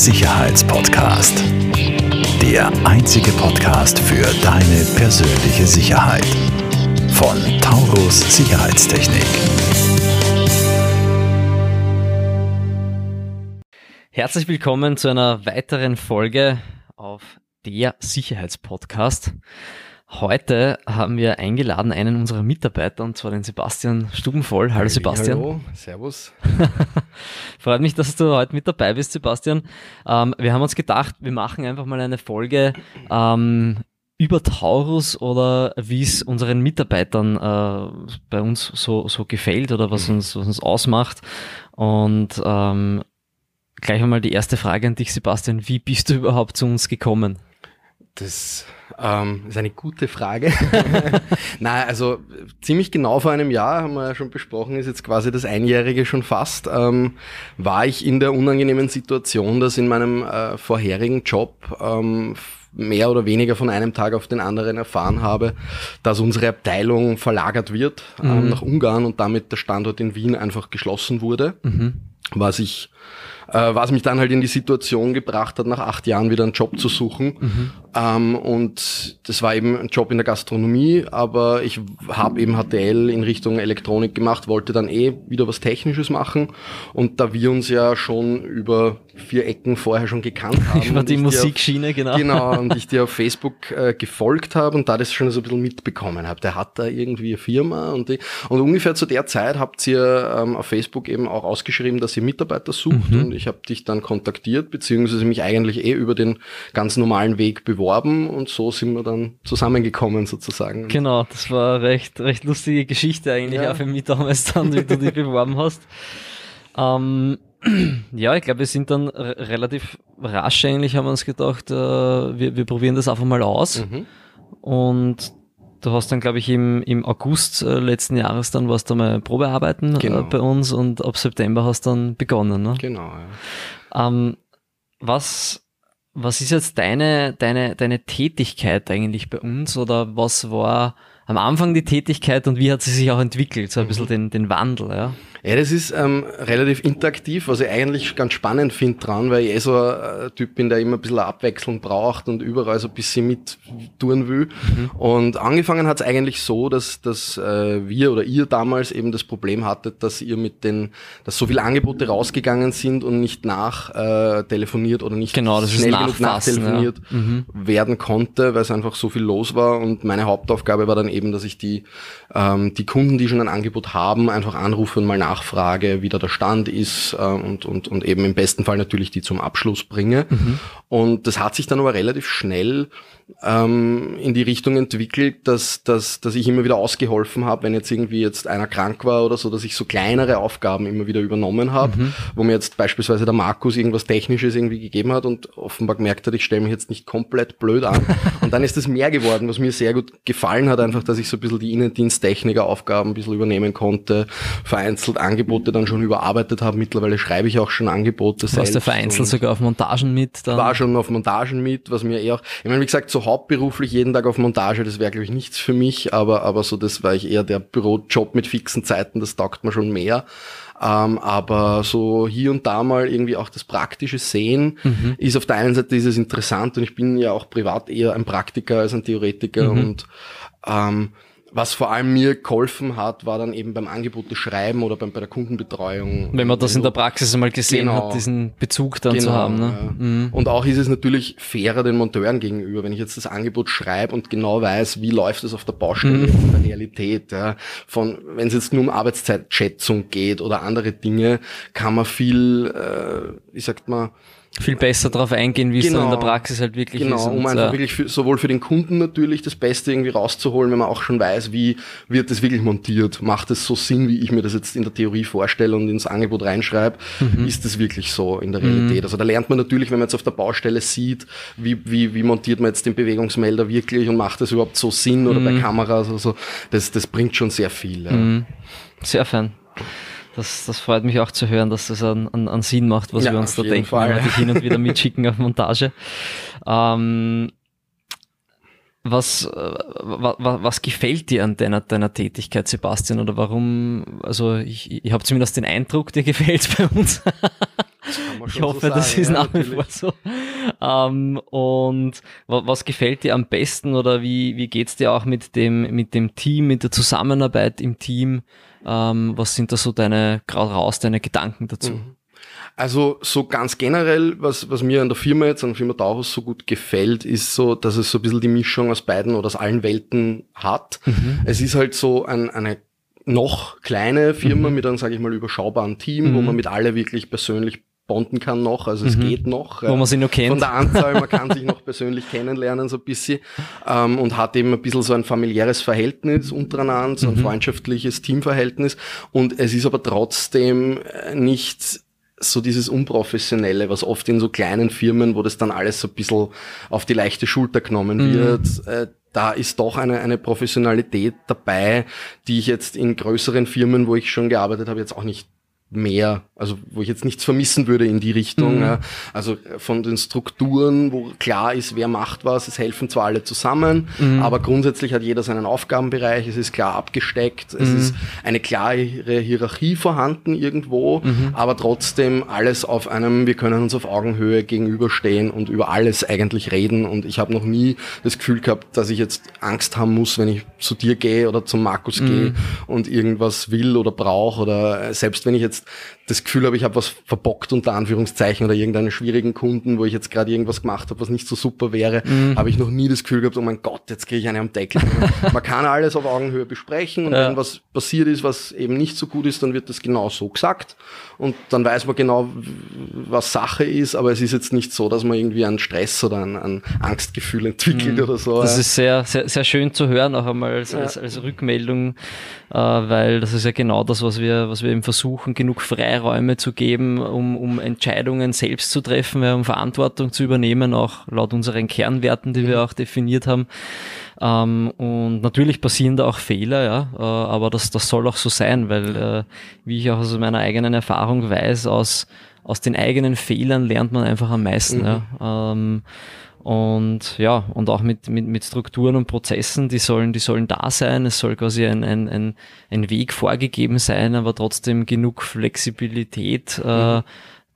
Sicherheitspodcast. Der einzige Podcast für deine persönliche Sicherheit. Von Taurus Sicherheitstechnik. Herzlich willkommen zu einer weiteren Folge auf der Sicherheitspodcast. Heute haben wir eingeladen einen unserer Mitarbeiter, und zwar den Sebastian Stubenvoll. Hallo Sebastian. Hallo, servus. Freut mich, dass du heute mit dabei bist, Sebastian. Ähm, wir haben uns gedacht, wir machen einfach mal eine Folge ähm, über Taurus oder wie es unseren Mitarbeitern äh, bei uns so, so gefällt oder was uns, was uns ausmacht. Und ähm, gleich einmal die erste Frage an dich, Sebastian. Wie bist du überhaupt zu uns gekommen? Das ähm, ist eine gute Frage. Nein, also ziemlich genau vor einem Jahr, haben wir ja schon besprochen, ist jetzt quasi das Einjährige schon fast, ähm, war ich in der unangenehmen Situation, dass in meinem äh, vorherigen Job ähm, mehr oder weniger von einem Tag auf den anderen erfahren habe, dass unsere Abteilung verlagert wird ähm, Mhm. nach Ungarn und damit der Standort in Wien einfach geschlossen wurde, Mhm. was ich was mich dann halt in die Situation gebracht hat, nach acht Jahren wieder einen Job zu suchen. Mhm. Ähm, und das war eben ein Job in der Gastronomie, aber ich habe eben HTL in Richtung Elektronik gemacht, wollte dann eh wieder was Technisches machen. Und da wir uns ja schon über vier Ecken vorher schon gekannt haben. Über die Musikschiene, genau. Genau, und ich dir auf Facebook äh, gefolgt habe und da das schon so ein bisschen mitbekommen habe. Der hat da irgendwie eine Firma und, die, und ungefähr zu der Zeit habt ihr ähm, auf Facebook eben auch ausgeschrieben, dass ihr Mitarbeiter sucht Mhm. und ich habe dich dann kontaktiert, beziehungsweise mich eigentlich eh über den ganz normalen Weg beworben und so sind wir dann zusammengekommen sozusagen. Genau, das war eine recht, recht lustige Geschichte eigentlich Ja. auch für mich damals dann, wie du dich beworben hast. Ähm, ja, ich glaube, wir sind dann relativ rasch eigentlich, haben wir uns gedacht, äh, wir, wir probieren das einfach mal aus. Mhm. Und du hast dann, glaube ich, im, im August äh, letzten Jahres dann warst du mal Probearbeiten Genau. äh, bei uns und ab September hast dann begonnen. Ne? Genau, ja. Ähm, was, was ist jetzt deine, deine, deine Tätigkeit eigentlich bei uns oder was war am Anfang die Tätigkeit und wie hat sie sich auch entwickelt? So ein bisschen den, den Wandel, ja. Ja, das ist ähm, relativ interaktiv, was ich eigentlich ganz spannend finde dran, weil ich eh so ein äh, Typ bin, der immer ein bisschen Abwechslung braucht und überall so ein bisschen mit tun will. Und angefangen hat es eigentlich so, dass, dass äh, wir oder ihr damals eben das Problem hattet, dass ihr mit den, dass so viele Angebote rausgegangen sind und nicht nach äh, telefoniert oder nicht Genau, das schnell genug nachtelefoniert ja. Mhm. werden konnte, weil es einfach so viel los war. Und meine Hauptaufgabe war dann eben, dass ich die, ähm, die Kunden, die schon ein Angebot haben, einfach anrufe und mal nachfrage, wie da der Stand ist äh, und, und, und eben im besten Fall natürlich die zum Abschluss bringe. Und das hat sich dann aber relativ schnell ähm, in die Richtung entwickelt, dass, dass, dass ich immer wieder ausgeholfen habe, wenn jetzt irgendwie jetzt einer krank war oder so, dass ich so kleinere Aufgaben immer wieder übernommen habe, wo mir jetzt beispielsweise der Markus irgendwas Technisches irgendwie gegeben hat und offenbar gemerkt hat, ich stelle mich jetzt nicht komplett blöd an. und dann ist es mehr geworden, was mir sehr gut gefallen hat, einfach, dass ich so ein bisschen die Innendiensttechniker-Aufgaben ein bisschen übernehmen konnte, vereinzelt Angebote dann schon überarbeitet habe. Mittlerweile schreibe ich auch schon Angebote Warst du vereinzelt sogar auf Montagen mit? Dann? war schon auf Montagen mit, was mir eher auch, ich meine, wie gesagt, so hauptberuflich jeden Tag auf Montage, das wäre, glaube ich, nichts für mich, aber, aber so, das war ich eher der Bürojob mit fixen Zeiten, das taugt mir schon mehr. Ähm, aber so hier und da mal irgendwie auch das praktische Sehen ist auf der einen Seite ist es interessant und ich bin ja auch privat eher ein Praktiker als ein Theoretiker und ähm, was vor allem mir geholfen hat, war dann eben beim Angebote schreiben oder beim, bei der Kundenbetreuung. Wenn man das in der Praxis einmal gesehen Genau. hat, diesen Bezug dann zu Genau, haben. Ne? ja. Mhm. Und auch ist es natürlich fairer den Monteuren gegenüber, wenn ich jetzt das Angebot schreibe und genau weiß, wie läuft es auf der Baustelle Mhm. in der Realität. Ja. Von, wenn es jetzt nur um Arbeitszeitschätzung geht oder andere Dinge, kann man viel, äh, wie sagt man, Viel besser darauf eingehen, wie es dann in der Genau. Praxis halt wirklich Genau, ist. um Und, einfach äh, wirklich für, sowohl für den Kunden natürlich das Beste irgendwie rauszuholen, wenn man auch schon weiß, wie wird das wirklich montiert. Macht es so Sinn, wie ich mir das jetzt in der Theorie vorstelle und ins Angebot reinschreibe? Mhm. Ist das wirklich so in der Realität? Also da lernt man natürlich, wenn man jetzt auf der Baustelle sieht, wie, wie, wie montiert man jetzt den Bewegungsmelder wirklich und macht das überhaupt so Sinn oder Mhm. bei Kameras oder so. Das, das bringt schon sehr viel. Ja. Mhm. Sehr fein. Das, das freut mich auch zu hören, dass das einen, einen, einen Sinn macht, was Ja, wir uns da denken, Fall. wenn wir dich hin und wieder mitschicken auf Montage. Ähm, was, äh, wa, wa, was gefällt dir an deiner, deiner Tätigkeit, Sebastian? Oder warum, also ich, ich habe zumindest den Eindruck, dir gefällt bei uns. ich hoffe, so das ist nach wie vor so. Ähm, und was gefällt dir am besten oder wie, wie geht's dir auch mit dem, mit dem Team, mit der Zusammenarbeit im Team? Ähm, was sind da so deine, gerade raus, deine Gedanken dazu? Mhm. Also so ganz generell, was, was mir an der Firma jetzt, an der Firma Taurus so gut gefällt, ist so, dass es so ein bisschen die Mischung aus beiden oder aus allen Welten hat. Mhm. Es ist halt so ein, eine noch kleine Firma mhm. mit einem, sage ich mal, überschaubaren Team, mhm. wo man mit alle wirklich persönlich bonden kann noch, also es mhm. geht noch. Wo man sich noch kennt. Von der Anzahl, man kann sich noch persönlich kennenlernen so ein bisschen ähm, und hat eben ein bisschen so ein familiäres Verhältnis untereinander, so ein mhm. freundschaftliches Teamverhältnis und es ist aber trotzdem äh, nicht so dieses Unprofessionelle, was oft in so kleinen Firmen, wo das dann alles so ein bisschen auf die leichte Schulter genommen mhm. wird, äh, da ist doch eine, eine Professionalität dabei, die ich jetzt in größeren Firmen, wo ich schon gearbeitet habe, jetzt auch nicht mehr, also wo ich jetzt nichts vermissen würde in die Richtung. Mhm. Ja. Also von den Strukturen, wo klar ist, wer macht was, es helfen zwar alle zusammen, mhm. aber grundsätzlich hat jeder seinen Aufgabenbereich, es ist klar abgesteckt, mhm. es ist eine klare Hierarchie vorhanden irgendwo, mhm. aber trotzdem alles auf einem, wir können uns auf Augenhöhe gegenüberstehen und über alles eigentlich reden und ich habe noch nie das Gefühl gehabt, dass ich jetzt Angst haben muss, wenn ich zu dir gehe oder zum Markus gehe mhm. und irgendwas will oder brauche oder selbst wenn ich jetzt jetzt das Gefühl habe, ich habe was verbockt unter Anführungszeichen oder irgendeinen schwierigen Kunden, wo ich jetzt gerade irgendwas gemacht habe, was nicht so super wäre, mhm. habe ich noch nie das Gefühl gehabt, oh mein Gott, jetzt kriege ich eine am Deckel. Man kann alles auf Augenhöhe besprechen und ja. wenn was passiert ist, was eben nicht so gut ist, dann wird das genau so gesagt und dann weiß man genau, was Sache ist, aber es ist jetzt nicht so, dass man irgendwie einen Stress oder ein, ein Angstgefühl entwickelt mhm. oder so. Das ist sehr, sehr, sehr schön zu hören, auch einmal als, ja. als, als Rückmeldung, äh, weil das ist ja genau das, was wir, was wir eben versuchen, genug Freiräume zu geben, um, um Entscheidungen selbst zu treffen, um Verantwortung zu übernehmen, auch laut unseren Kernwerten, die wir mhm. auch definiert haben. Ähm, und natürlich passieren da auch Fehler, ja, äh, aber das, das soll auch so sein, weil, äh, wie ich auch aus meiner eigenen Erfahrung weiß, aus, aus den eigenen Fehlern lernt man einfach am meisten. Mhm. Ja. Ähm, und ja, und auch mit, mit, mit Strukturen und Prozessen, die sollen, die sollen da sein. Es soll quasi ein, ein, ein, ein Weg vorgegeben sein, aber trotzdem genug Flexibilität, äh, mhm. äh,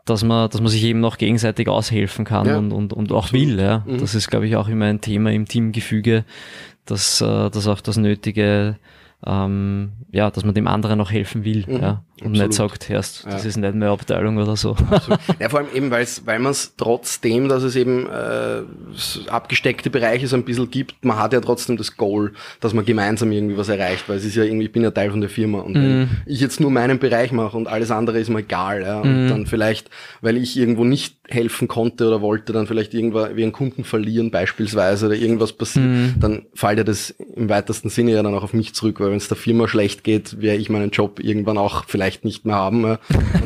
dass man, dass man sich eben noch gegenseitig aushelfen kann ja. und, und, und auch will. Ja. Mhm. Das ist, glaube ich, auch immer ein Thema im Teamgefüge, dass, äh, dass auch das nötige ähm, ja, dass man dem anderen auch helfen will mhm, ja, und absolut. nicht sagt, erst, das ja. ist nicht mehr Abteilung oder so. Ja, vor allem eben, weil's, weil man es trotzdem, dass es eben äh, abgesteckte Bereiche so ein bisschen gibt, man hat ja trotzdem das Goal, dass man gemeinsam irgendwie was erreicht, weil es ist ja irgendwie, ich bin ja Teil von der Firma und mhm. wenn ich jetzt nur meinen Bereich mache und alles andere ist mir egal, ja, und mhm. dann vielleicht, weil ich irgendwo nicht helfen konnte oder wollte, dann vielleicht irgendwo wie einen Kunden verlieren beispielsweise oder irgendwas passiert, mhm. dann fällt ja das im weitesten Sinne ja dann auch auf mich zurück, weil wenn es der Firma schlecht geht, werde ich meinen Job irgendwann auch vielleicht nicht mehr haben. Ja.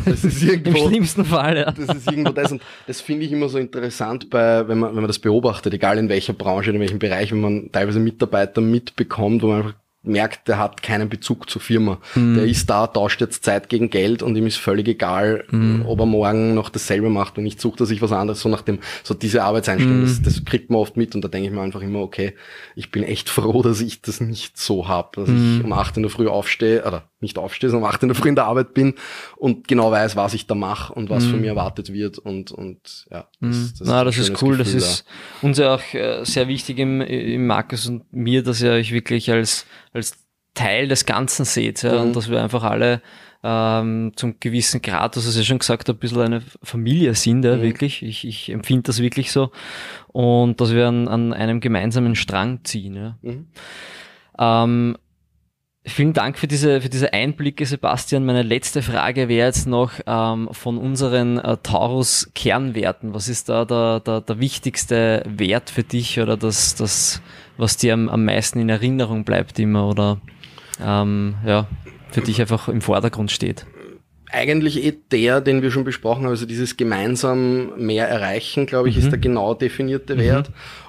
das ist irgendwo, Im schlimmsten Fall, ja. Das ist irgendwo das und das finde ich immer so interessant bei, wenn man, wenn man das beobachtet, egal in welcher Branche, in welchem Bereich, wenn man teilweise Mitarbeiter mitbekommt, wo man einfach merkt, der hat keinen Bezug zur Firma. Mhm. Der ist da, tauscht jetzt Zeit gegen Geld und ihm ist völlig egal, mhm. ob er morgen noch dasselbe macht und nicht sucht er sich was anderes, so nach dem, so diese Arbeitseinstellung, mhm. das, das, kriegt man oft mit und da denke ich mir einfach immer, okay, ich bin echt froh, dass ich das nicht so habe, dass ich mhm. um acht in der Früh aufstehe, oder nicht aufstehe, sondern um acht in der Früh in der Arbeit bin und genau weiß, was ich da mache und was von mhm. mir erwartet wird und, und ja. Das, mhm. das, Na, das ist cool, Gefühl, das ist da. uns ja auch äh, sehr wichtig im, im Markus und mir, dass ihr euch wirklich als, als Teil des Ganzen seht ja, und dass wir einfach alle ähm, zum gewissen Grad, das ist ja schon gesagt, ein bisschen eine Familie sind, ja, mhm. wirklich. Ich, ich empfinde das wirklich so. Und dass wir an, an einem gemeinsamen Strang ziehen. Ja. Mhm. Ähm, vielen Dank für diese, für diese Einblicke, Sebastian. Meine letzte Frage wäre jetzt noch ähm, von unseren äh, Taurus-Kernwerten. Was ist da der, der, der wichtigste Wert für dich oder das, das was dir am, am meisten in Erinnerung bleibt immer oder ähm, ja, für dich einfach im Vordergrund steht? Eigentlich eh der, den wir schon besprochen haben, also dieses gemeinsam mehr erreichen, glaube ich, mhm. ist der genau definierte mhm.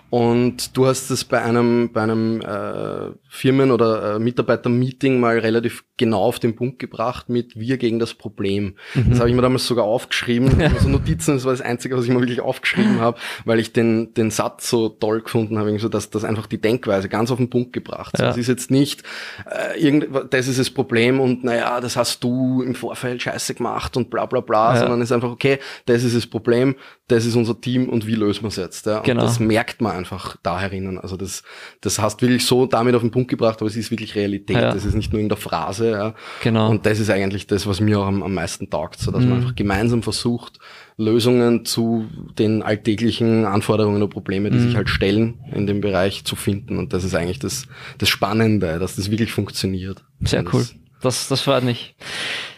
Und du hast es bei einem, bei einem äh, Firmen- oder äh, Mitarbeiter-Meeting mal relativ genau auf den Punkt gebracht mit wir gegen das Problem. Mhm. Das habe ich mir damals sogar aufgeschrieben. Also Notizen, das war das Einzige, was ich mir wirklich aufgeschrieben habe, weil ich den, den Satz so toll gefunden habe, so dass das einfach die Denkweise ganz auf den Punkt gebracht. Ja. Das ist jetzt nicht äh, irgend, das ist das Problem und naja, das hast du im Vorfeld scheiße gemacht und bla bla bla, ja. sondern es ist einfach, okay, das ist das Problem, das ist unser Team und wie lösen wir es jetzt? Ja? Und genau. das merkt man einfach da herinnen. Also das, das hast wirklich so damit auf den Punkt gebracht, aber es ist wirklich Realität. Ja. Das ist nicht nur in der Phrase. Ja? Genau. Und das ist eigentlich das, was mir auch am, am meisten taugt, so dass mhm. man einfach gemeinsam versucht, Lösungen zu den alltäglichen Anforderungen oder Probleme, die mhm. sich halt stellen, in dem Bereich zu finden. Und das ist eigentlich das, das Spannende, dass das wirklich funktioniert. Sehr cool. Das, das freut mich.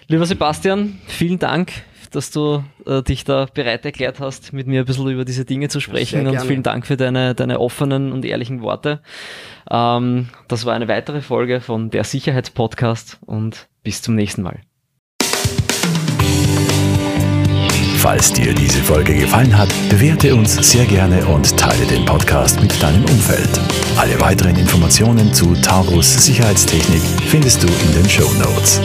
Lieber Sebastian, vielen Dank dass du äh, dich da bereit erklärt hast, mit mir ein bisschen über diese Dinge zu sprechen und vielen Dank für deine, deine offenen und ehrlichen Worte. Ähm, das war eine weitere Folge von der Sicherheitspodcast und bis zum nächsten Mal. Falls dir diese Folge gefallen hat, bewerte uns sehr gerne und teile den Podcast mit deinem Umfeld. Alle weiteren Informationen zu Taurus Sicherheitstechnik findest du in den Show Notes.